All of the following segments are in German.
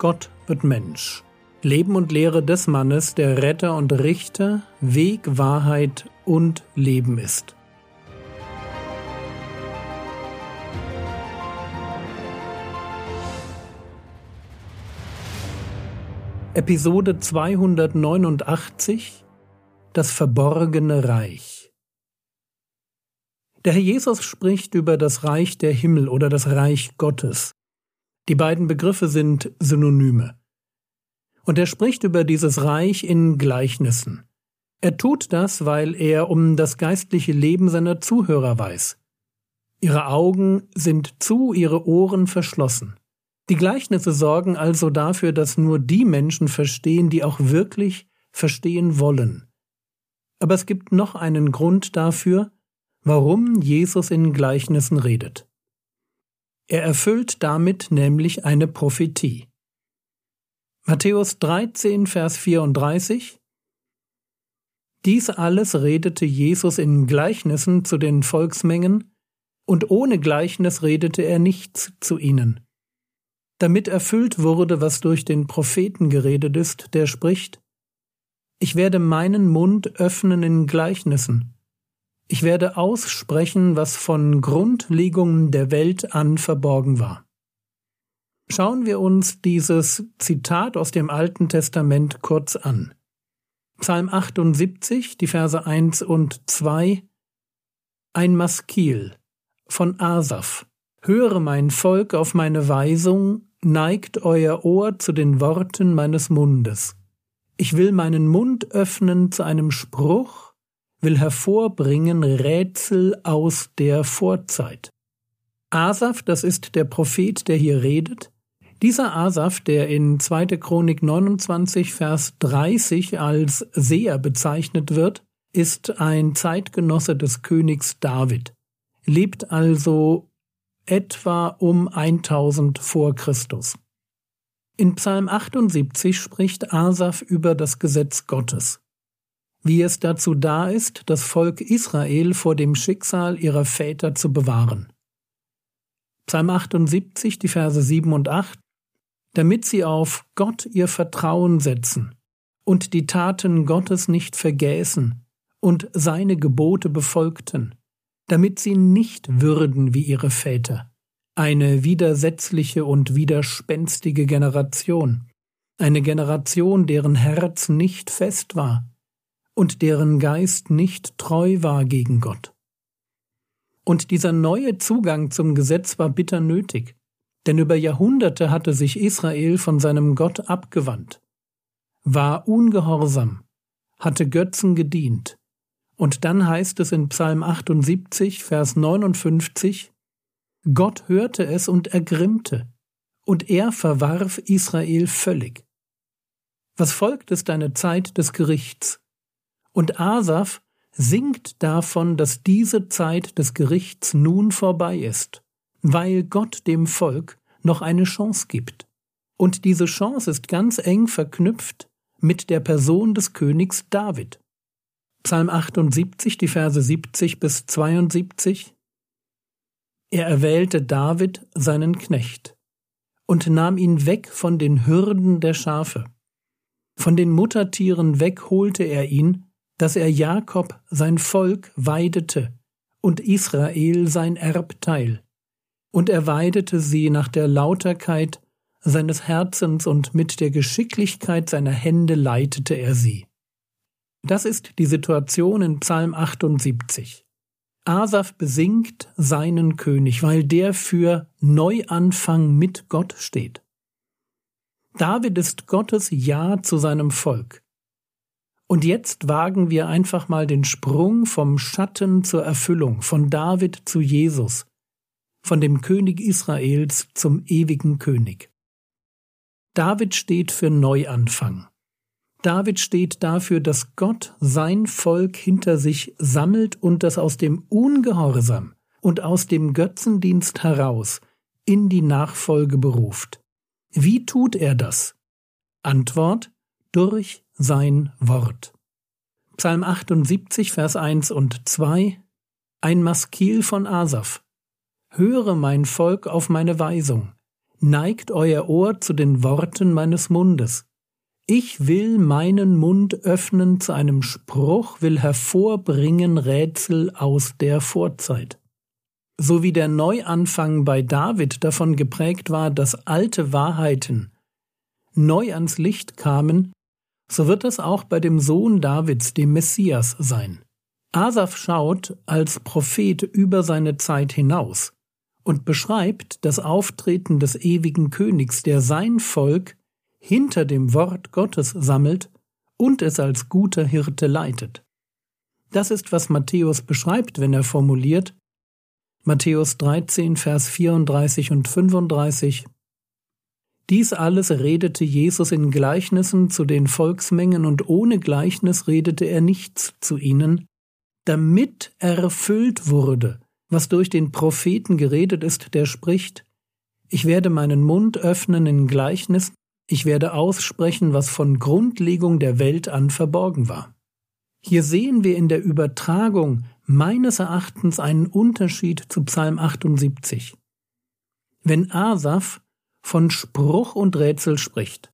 Gott wird Mensch. Leben und Lehre des Mannes, der Retter und Richter, Weg, Wahrheit und Leben ist. Episode 289 Das verborgene Reich Der Herr Jesus spricht über das Reich der Himmel oder das Reich Gottes. Die beiden Begriffe sind Synonyme. Und er spricht über dieses Reich in Gleichnissen. Er tut das, weil er um das geistliche Leben seiner Zuhörer weiß. Ihre Augen sind zu, ihre Ohren verschlossen. Die Gleichnisse sorgen also dafür, dass nur die Menschen verstehen, die auch wirklich verstehen wollen. Aber es gibt noch einen Grund dafür, warum Jesus in Gleichnissen redet. Er erfüllt damit nämlich eine Prophetie. Matthäus 13, Vers 34 Dies alles redete Jesus in Gleichnissen zu den Volksmengen, und ohne Gleichnis redete er nichts zu ihnen. Damit erfüllt wurde, was durch den Propheten geredet ist, der spricht, Ich werde meinen Mund öffnen in Gleichnissen, ich werde aussprechen, was von Grundlegungen der Welt an verborgen war. Schauen wir uns dieses Zitat aus dem Alten Testament kurz an. Psalm 78, die Verse 1 und 2 Ein Maskil von Asaph. Höre mein Volk auf meine Weisung, neigt euer Ohr zu den Worten meines Mundes. Ich will meinen Mund öffnen zu einem Spruch, will hervorbringen Rätsel aus der Vorzeit. Asaf, das ist der Prophet, der hier redet. Dieser Asaf, der in 2. Chronik 29, Vers 30 als Seher bezeichnet wird, ist ein Zeitgenosse des Königs David, lebt also etwa um 1000 vor Christus. In Psalm 78 spricht Asaf über das Gesetz Gottes, wie es dazu da ist, das Volk Israel vor dem Schicksal ihrer Väter zu bewahren. Psalm 78, die Verse 7 und 8, damit sie auf Gott ihr Vertrauen setzen und die Taten Gottes nicht vergäßen und seine Gebote befolgten, damit sie nicht würden wie ihre Väter. Eine widersetzliche und widerspenstige Generation, eine Generation, deren Herz nicht fest war und deren Geist nicht treu war gegen Gott. Und dieser neue Zugang zum Gesetz war bitter nötig, denn über Jahrhunderte hatte sich Israel von seinem Gott abgewandt, war ungehorsam, hatte Götzen gedient, und dann heißt es in Psalm 78, Vers 59, Gott hörte es und ergrimmte, und er verwarf Israel völlig. Was folgt, ist eine Zeit des Gerichts. Und Asaf singt davon, dass diese Zeit des Gerichts nun vorbei ist, weil Gott dem Volk noch eine Chance gibt. Und diese Chance ist ganz eng verknüpft mit der Person des Königs David. Psalm 78, die Verse 70 bis 72. Er erwählte David, seinen Knecht, und nahm ihn weg von den Hürden der Schafe. Von den Muttertieren weg holte er ihn, dass er Jakob sein Volk weidete und Israel sein Erbteil. Und er weidete sie nach der Lauterkeit seines Herzens und mit der Geschicklichkeit seiner Hände leitete er sie. Das ist die Situation in Psalm 78. Asaf besingt seinen König, weil der für Neuanfang mit Gott steht. David ist Gottes Ja zu seinem Volk. Und jetzt wagen wir einfach mal den Sprung vom Schatten zur Erfüllung, von David zu Jesus, von dem König Israels zum ewigen König. David steht für Neuanfang. David steht dafür, dass Gott sein Volk hinter sich sammelt und das aus dem Ungehorsam und aus dem Götzendienst heraus in die Nachfolge beruft. Wie tut er das? Antwort durch sein Wort. Psalm 78, Vers 1 und 2 Ein Maskil von Asaph. Höre mein Volk auf meine Weisung, neigt euer Ohr zu den Worten meines Mundes. Ich will meinen Mund öffnen zu einem Spruch, will hervorbringen Rätsel aus der Vorzeit. So wie der Neuanfang bei David davon geprägt war, dass alte Wahrheiten neu ans Licht kamen, so wird es auch bei dem Sohn Davids, dem Messias, sein. Asaf schaut als Prophet über seine Zeit hinaus und beschreibt das Auftreten des ewigen Königs, der sein Volk hinter dem Wort Gottes sammelt und es als guter Hirte leitet. Das ist, was Matthäus beschreibt, wenn er formuliert, Matthäus 13, Vers 34 und 35, dies alles redete Jesus in Gleichnissen zu den Volksmengen und ohne Gleichnis redete er nichts zu ihnen, damit erfüllt wurde, was durch den Propheten geredet ist, der spricht, ich werde meinen Mund öffnen in Gleichnissen ich werde aussprechen, was von Grundlegung der Welt an verborgen war. Hier sehen wir in der Übertragung meines Erachtens einen Unterschied zu Psalm 78. Wenn Asaf von Spruch und Rätsel spricht,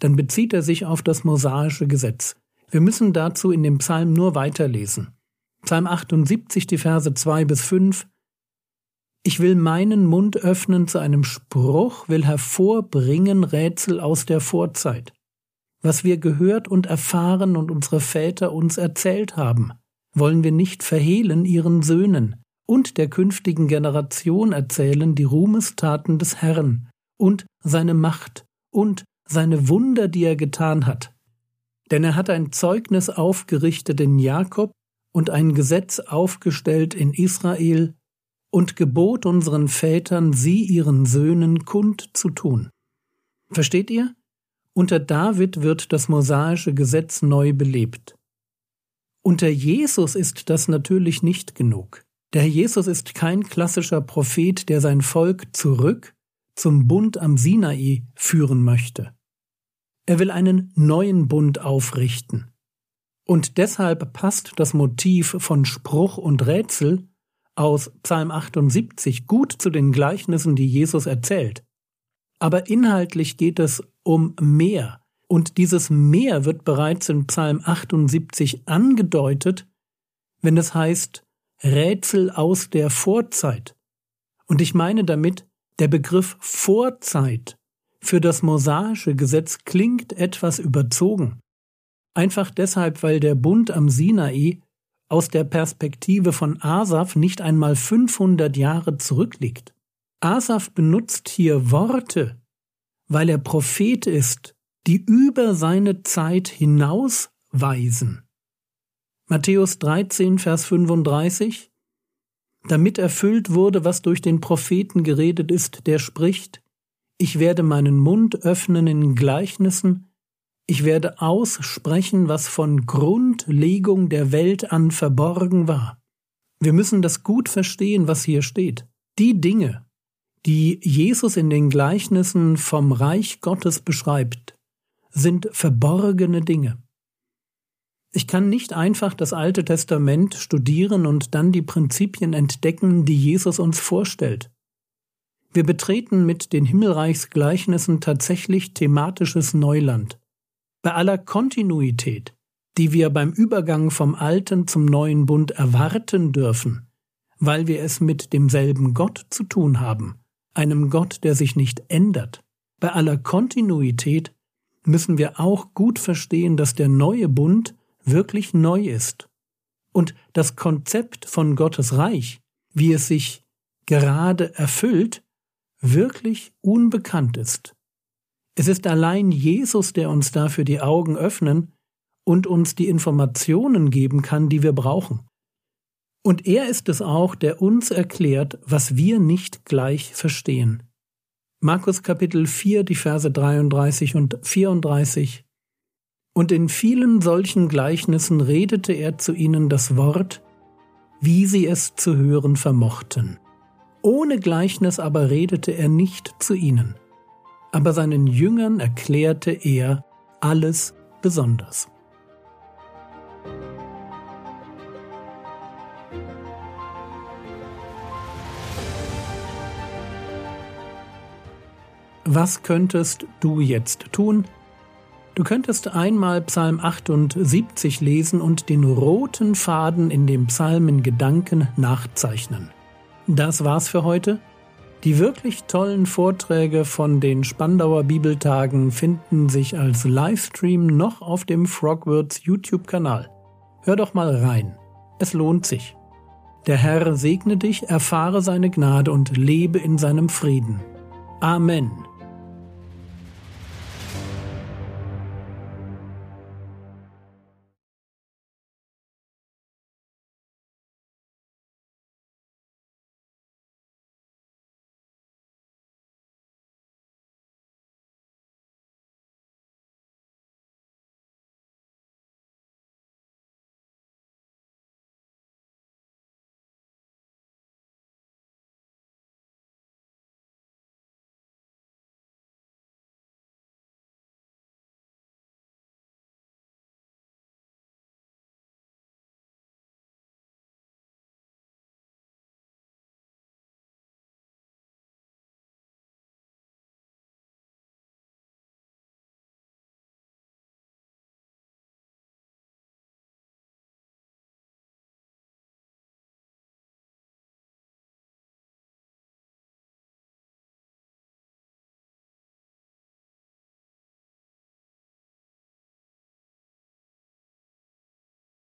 dann bezieht er sich auf das mosaische Gesetz. Wir müssen dazu in dem Psalm nur weiterlesen. Psalm 78, die Verse 2 bis 5 ich will meinen Mund öffnen zu einem Spruch, will hervorbringen Rätsel aus der Vorzeit. Was wir gehört und erfahren und unsere Väter uns erzählt haben, wollen wir nicht verhehlen ihren Söhnen und der künftigen Generation erzählen die Ruhmestaten des Herrn und seine Macht und seine Wunder, die er getan hat. Denn er hat ein Zeugnis aufgerichtet in Jakob und ein Gesetz aufgestellt in Israel, und gebot unseren Vätern, sie ihren Söhnen kund zu tun. Versteht ihr? Unter David wird das mosaische Gesetz neu belebt. Unter Jesus ist das natürlich nicht genug. Der Herr Jesus ist kein klassischer Prophet, der sein Volk zurück zum Bund am Sinai führen möchte. Er will einen neuen Bund aufrichten. Und deshalb passt das Motiv von Spruch und Rätsel aus Psalm 78 gut zu den Gleichnissen, die Jesus erzählt. Aber inhaltlich geht es um mehr. Und dieses mehr wird bereits in Psalm 78 angedeutet, wenn es heißt Rätsel aus der Vorzeit. Und ich meine damit, der Begriff Vorzeit für das mosaische Gesetz klingt etwas überzogen. Einfach deshalb, weil der Bund am Sinai aus der Perspektive von Asaf nicht einmal 500 Jahre zurückliegt. Asaf benutzt hier Worte, weil er Prophet ist, die über seine Zeit hinausweisen. Matthäus 13, Vers 35 Damit erfüllt wurde, was durch den Propheten geredet ist, der spricht, ich werde meinen Mund öffnen in Gleichnissen, ich werde aussprechen, was von Grundlegung der Welt an verborgen war. Wir müssen das gut verstehen, was hier steht. Die Dinge, die Jesus in den Gleichnissen vom Reich Gottes beschreibt, sind verborgene Dinge. Ich kann nicht einfach das Alte Testament studieren und dann die Prinzipien entdecken, die Jesus uns vorstellt. Wir betreten mit den Himmelreichsgleichnissen tatsächlich thematisches Neuland. Bei aller Kontinuität, die wir beim Übergang vom alten zum neuen Bund erwarten dürfen, weil wir es mit demselben Gott zu tun haben, einem Gott, der sich nicht ändert, bei aller Kontinuität müssen wir auch gut verstehen, dass der neue Bund wirklich neu ist und das Konzept von Gottes Reich, wie es sich gerade erfüllt, wirklich unbekannt ist. Es ist allein Jesus, der uns dafür die Augen öffnen und uns die Informationen geben kann, die wir brauchen. Und er ist es auch, der uns erklärt, was wir nicht gleich verstehen. Markus Kapitel 4, die Verse 33 und 34. Und in vielen solchen Gleichnissen redete er zu ihnen das Wort, wie sie es zu hören vermochten. Ohne Gleichnis aber redete er nicht zu ihnen aber seinen Jüngern erklärte er alles besonders. Was könntest du jetzt tun? Du könntest einmal Psalm 78 lesen und den roten Faden in dem Psalm in Gedanken nachzeichnen. Das war's für heute. Die wirklich tollen Vorträge von den Spandauer Bibeltagen finden sich als Livestream noch auf dem Frogwords YouTube-Kanal. Hör doch mal rein. Es lohnt sich. Der Herr segne dich, erfahre seine Gnade und lebe in seinem Frieden. Amen.